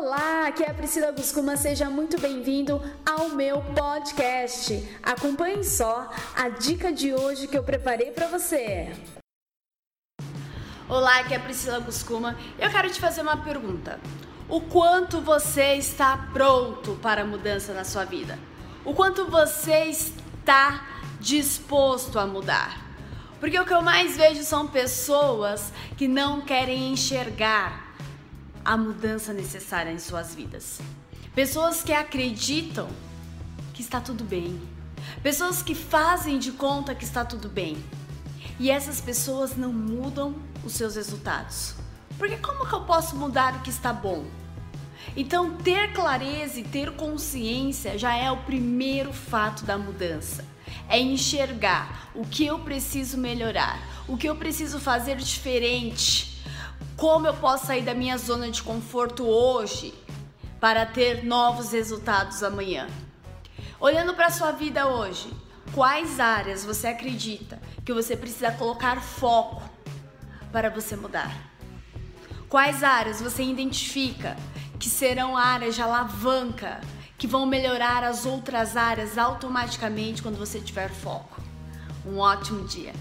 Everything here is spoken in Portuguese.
Olá, aqui é a Priscila Guscuma, seja muito bem-vindo ao meu podcast. Acompanhe só a dica de hoje que eu preparei para você. Olá, aqui é a Priscila Guscuma. Eu quero te fazer uma pergunta. O quanto você está pronto para a mudança na sua vida? O quanto você está disposto a mudar? Porque o que eu mais vejo são pessoas que não querem enxergar a mudança necessária em suas vidas. Pessoas que acreditam que está tudo bem. Pessoas que fazem de conta que está tudo bem. E essas pessoas não mudam os seus resultados. Porque como que eu posso mudar o que está bom? Então, ter clareza e ter consciência já é o primeiro fato da mudança é enxergar o que eu preciso melhorar, o que eu preciso fazer diferente, como eu posso sair da minha zona de conforto hoje para ter novos resultados amanhã. Olhando para sua vida hoje, quais áreas você acredita que você precisa colocar foco para você mudar? Quais áreas você identifica que serão áreas de alavanca que vão melhorar as outras áreas automaticamente quando você tiver foco. Um ótimo dia!